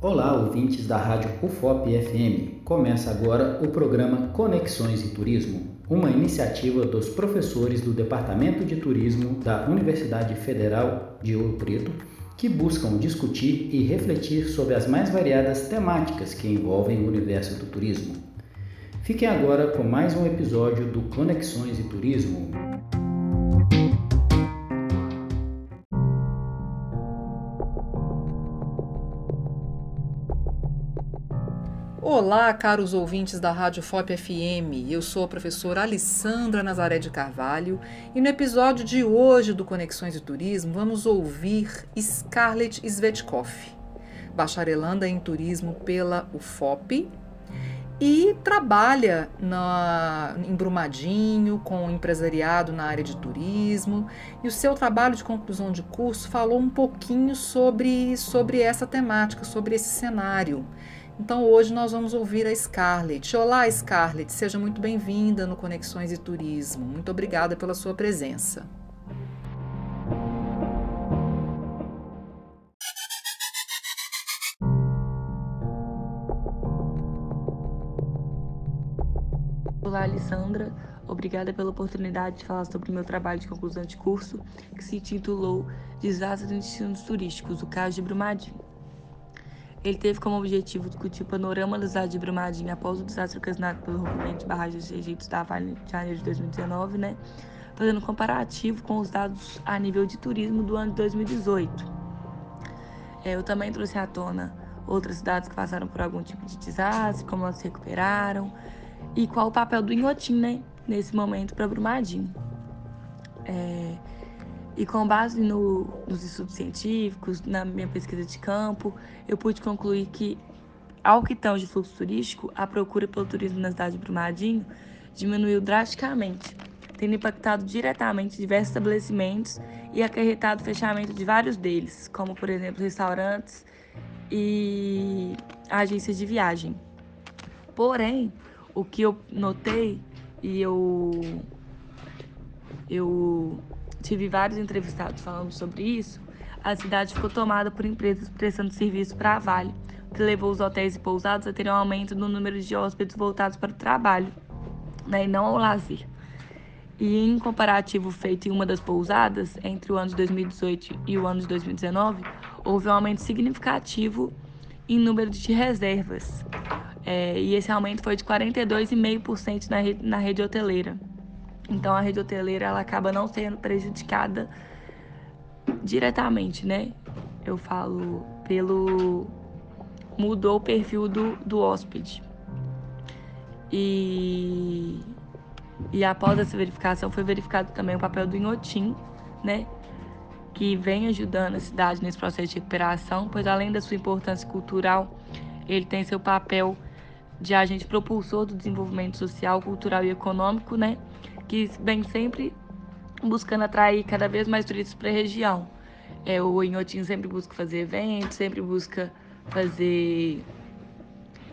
Olá, ouvintes da Rádio UFOP FM. Começa agora o programa Conexões e Turismo, uma iniciativa dos professores do Departamento de Turismo da Universidade Federal de Ouro Preto, que buscam discutir e refletir sobre as mais variadas temáticas que envolvem o universo do turismo. Fiquem agora com mais um episódio do Conexões e Turismo. Olá, caros ouvintes da Rádio FOP FM. Eu sou a professora Alessandra Nazaré de Carvalho e no episódio de hoje do Conexões e Turismo vamos ouvir Scarlett Svetkov, bacharelanda em turismo pela UFOP e trabalha na, em Brumadinho com empresariado na área de turismo. E o seu trabalho de conclusão de curso falou um pouquinho sobre, sobre essa temática, sobre esse cenário. Então hoje nós vamos ouvir a Scarlett. Olá, Scarlett, seja muito bem-vinda no Conexões e Turismo. Muito obrigada pela sua presença. Olá, Alessandra. Obrigada pela oportunidade de falar sobre o meu trabalho de conclusão de curso, que se intitulou Desastres em Destinos Turísticos, o caso de Brumadinho. Ele teve como objetivo discutir o panorama das cidade de Brumadinho após o desastre ocasionado pelo rompimento de barragens egípcios da Vale de janeiro de 2019, né? Fazendo um comparativo com os dados a nível de turismo do ano de 2018. É, eu também trouxe à tona outras cidades que passaram por algum tipo de desastre, como elas se recuperaram e qual o papel do Inhotim, né, nesse momento para Brumadinho. É, e com base no, nos estudos científicos, na minha pesquisa de campo, eu pude concluir que, ao que de fluxo turístico, a procura pelo turismo na cidade de Brumadinho diminuiu drasticamente, tendo impactado diretamente diversos estabelecimentos e acarretado o fechamento de vários deles, como, por exemplo, restaurantes e agências de viagem. Porém, o que eu notei e eu eu tive vários entrevistados falando sobre isso, a cidade ficou tomada por empresas prestando serviço para a Vale, que levou os hotéis e pousados a terem um aumento no número de hóspedes voltados para o trabalho, né, e não ao lazer. E em comparativo feito em uma das pousadas, entre o ano de 2018 e o ano de 2019, houve um aumento significativo em número de reservas. É, e esse aumento foi de 42,5% na, na rede hoteleira. Então a rede hoteleira ela acaba não sendo prejudicada diretamente, né? Eu falo pelo mudou o perfil do, do hóspede. E, e após essa verificação foi verificado também o papel do Inhotim, né? Que vem ajudando a cidade nesse processo de recuperação, pois além da sua importância cultural, ele tem seu papel de agente propulsor do desenvolvimento social, cultural e econômico, né? Que vem sempre buscando atrair cada vez mais turistas para a região. É, o Inhotim sempre busca fazer eventos, sempre busca fazer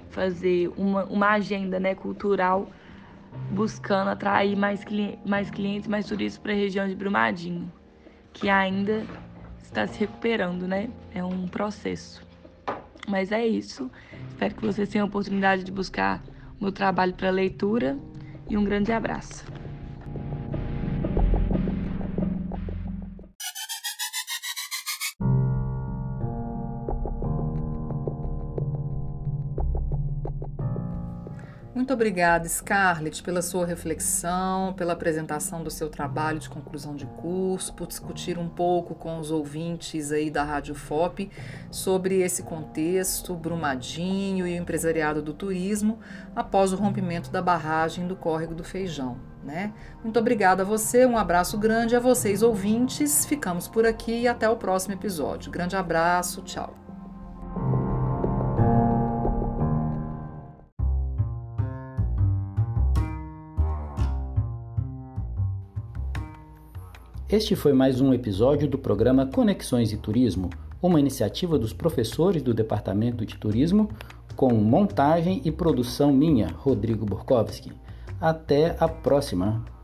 fazer uma, uma agenda né, cultural buscando atrair mais, cli mais clientes, mais turistas para a região de Brumadinho, que ainda está se recuperando, né? É um processo. Mas é isso. Espero que vocês tenham a oportunidade de buscar o meu trabalho para leitura e um grande abraço. Muito obrigada, Scarlett, pela sua reflexão, pela apresentação do seu trabalho de conclusão de curso, por discutir um pouco com os ouvintes aí da Rádio FOP sobre esse contexto Brumadinho e o empresariado do turismo após o rompimento da barragem do Córrego do Feijão. Né? Muito obrigada a você, um abraço grande a vocês ouvintes. Ficamos por aqui e até o próximo episódio. Grande abraço, tchau. Este foi mais um episódio do programa Conexões e Turismo, uma iniciativa dos professores do Departamento de Turismo, com montagem e produção minha, Rodrigo Borkowski. Até a próxima!